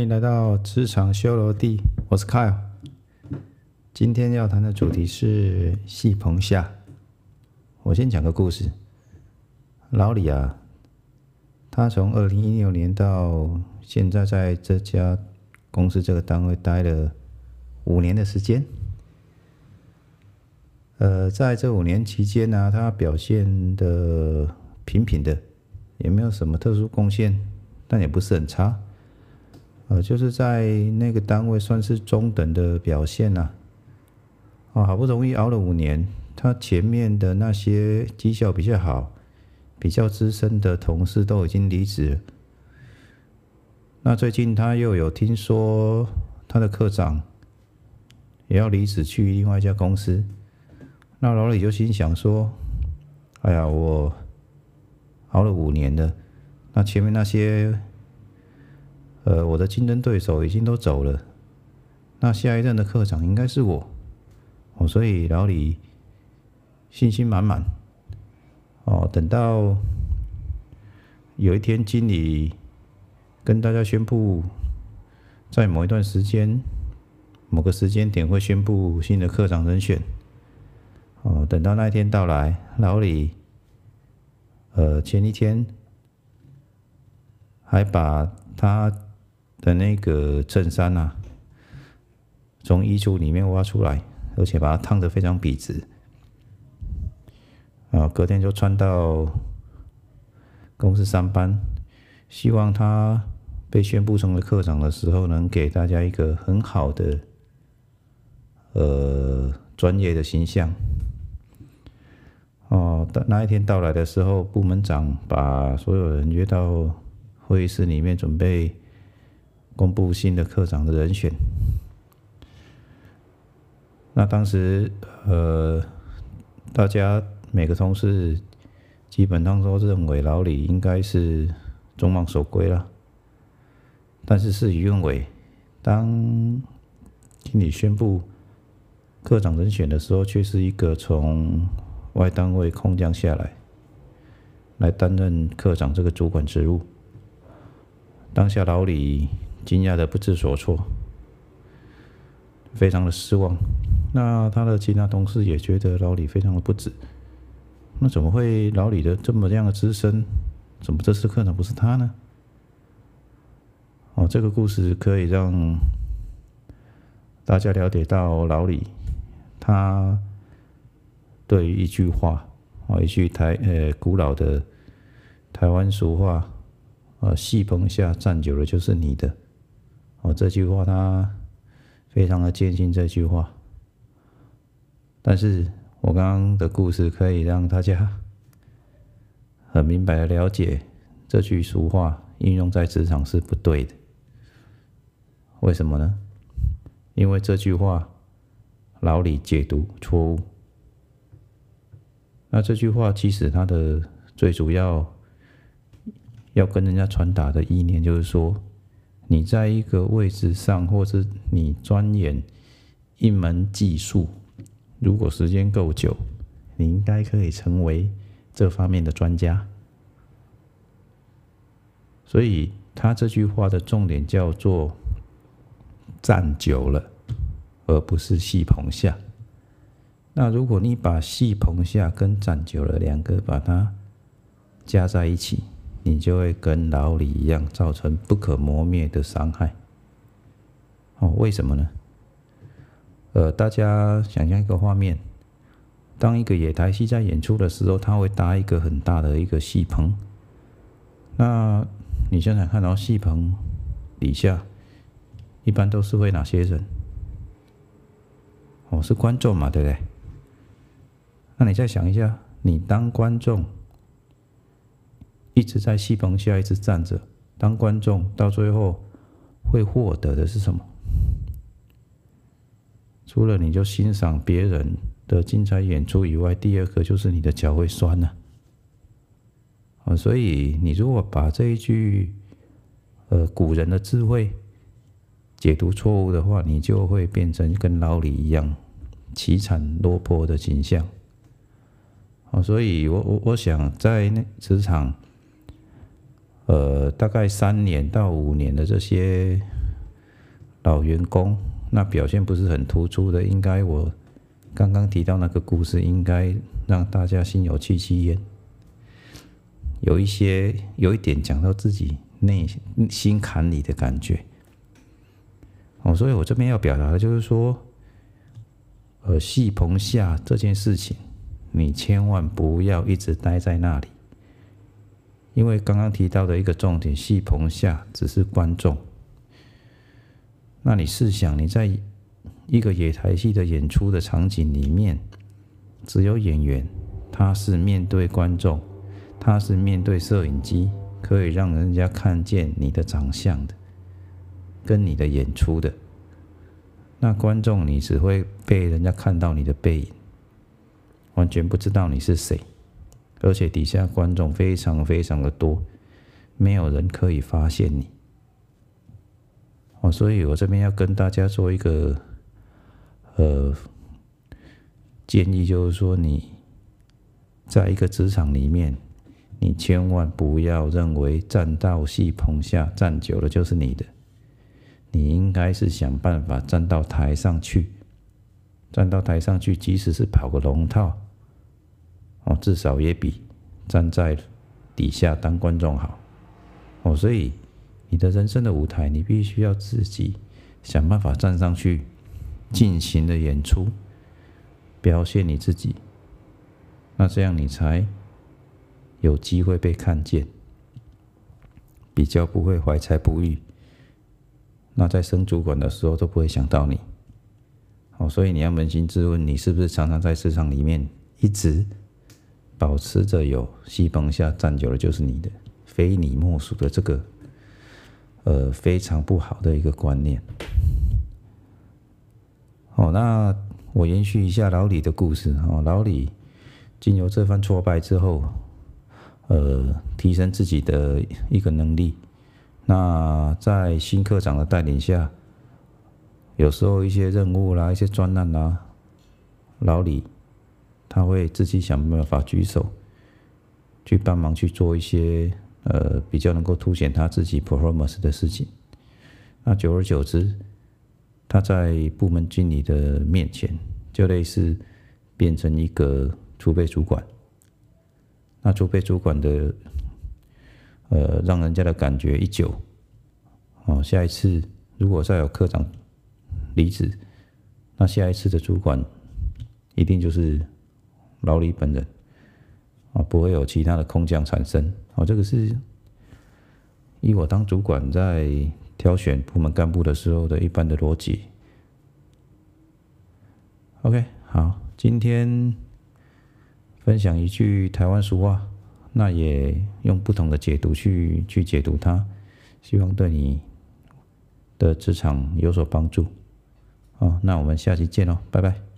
欢迎来到职场修罗地，我是 Kyle。今天要谈的主题是戏棚下。我先讲个故事。老李啊，他从二零一六年到现在在这家公司这个单位待了五年的时间。呃，在这五年期间呢，他表现的平平的，也没有什么特殊贡献，但也不是很差。呃，就是在那个单位算是中等的表现呐。哦，好不容易熬了五年，他前面的那些绩效比较好、比较资深的同事都已经离职。那最近他又有听说他的科长也要离职去另外一家公司。那老李就心想说：“哎呀，我熬了五年了，那前面那些，呃，我的竞争对手已经都走了，那下一任的课长应该是我，哦，所以老李信心满满。哦，等到有一天经理跟大家宣布，在某一段时间、某个时间点会宣布新的课长人选。”哦，等到那一天到来，老李，呃，前一天还把他的那个衬衫呐，从衣橱里面挖出来，而且把它烫得非常笔直，啊，隔天就穿到公司上班，希望他被宣布成为科长的时候，能给大家一个很好的，呃，专业的形象。哦，那一天到来的时候，部门长把所有人约到会议室里面，准备公布新的科长的人选。那当时，呃，大家每个同事基本上都认为老李应该是众望所归了。但是事与愿违，当经理宣布科长人选的时候，却是一个从外单位空降下来，来担任科长这个主管职务。当下老李惊讶的不知所措，非常的失望。那他的其他同事也觉得老李非常的不值。那怎么会老李的这么样的资深，怎么这次科长不是他呢？哦，这个故事可以让大家了解到老李他。对于一句话，啊，一句台呃古老的台湾俗话，啊，戏棚下站久了就是你的，哦，这句话他非常的坚信这句话。但是我刚刚的故事可以让大家很明白的了解，这句俗话应用在职场是不对的。为什么呢？因为这句话老李解读错误。那这句话其实它的最主要要跟人家传达的意念，就是说，你在一个位置上，或是你钻研一门技术，如果时间够久，你应该可以成为这方面的专家。所以他这句话的重点叫做站久了，而不是戏棚下。那如果你把戏棚下跟站久了两个把它加在一起，你就会跟老李一样造成不可磨灭的伤害。哦，为什么呢？呃，大家想象一个画面，当一个野台戏在演出的时候，他会搭一个很大的一个戏棚。那你想想看到戏棚底下一般都是会哪些人？哦，是观众嘛，对不对？那你再想一下，你当观众一直在戏棚下一直站着，当观众到最后会获得的是什么？除了你就欣赏别人的精彩演出以外，第二个就是你的脚会酸了。啊，所以你如果把这一句呃古人的智慧解读错误的话，你就会变成跟老李一样凄惨落魄的景象。啊，所以我我我想在那职场，呃，大概三年到五年的这些老员工，那表现不是很突出的，应该我刚刚提到那个故事，应该让大家心有戚戚焉。有一些有一点讲到自己内心坎里的感觉。哦，所以我这边要表达的就是说，呃，戏棚下这件事情，你千万不要一直待在那里，因为刚刚提到的一个重点，戏棚下只是观众。那你试想，你在一个野台戏的演出的场景里面，只有演员，他是面对观众，他是面对摄影机，可以让人家看见你的长相的。跟你的演出的，那观众你只会被人家看到你的背影，完全不知道你是谁，而且底下观众非常非常的多，没有人可以发现你。哦，所以我这边要跟大家做一个呃建议，就是说你在一个职场里面，你千万不要认为站到戏棚下站久了就是你的。你应该是想办法站到台上去，站到台上去，即使是跑个龙套，哦，至少也比站在底下当观众好，哦，所以你的人生的舞台，你必须要自己想办法站上去，尽情的演出，表现你自己，那这样你才有机会被看见，比较不会怀才不遇。那在升主管的时候都不会想到你，哦，所以你要扪心自问，你是不是常常在市场里面一直保持着有戏棚下站久了就是你的，非你莫属的这个，呃，非常不好的一个观念。哦，那我延续一下老李的故事哦，老李经由这番挫败之后，呃，提升自己的一个能力。那在新科长的带领下，有时候一些任务啦、一些专案啦，老李他会自己想办法举手，去帮忙去做一些呃比较能够凸显他自己 performance 的事情。那久而久之，他在部门经理的面前，就类似变成一个储备主管。那储备主管的。呃，让人家的感觉一久，哦，下一次如果再有科长离职，那下一次的主管一定就是老李本人，啊，不会有其他的空降产生。哦，这个是以我当主管在挑选部门干部的时候的一般的逻辑。OK，好，今天分享一句台湾俗话。那也用不同的解读去去解读它，希望对你的职场有所帮助。好，那我们下期见喽，拜拜。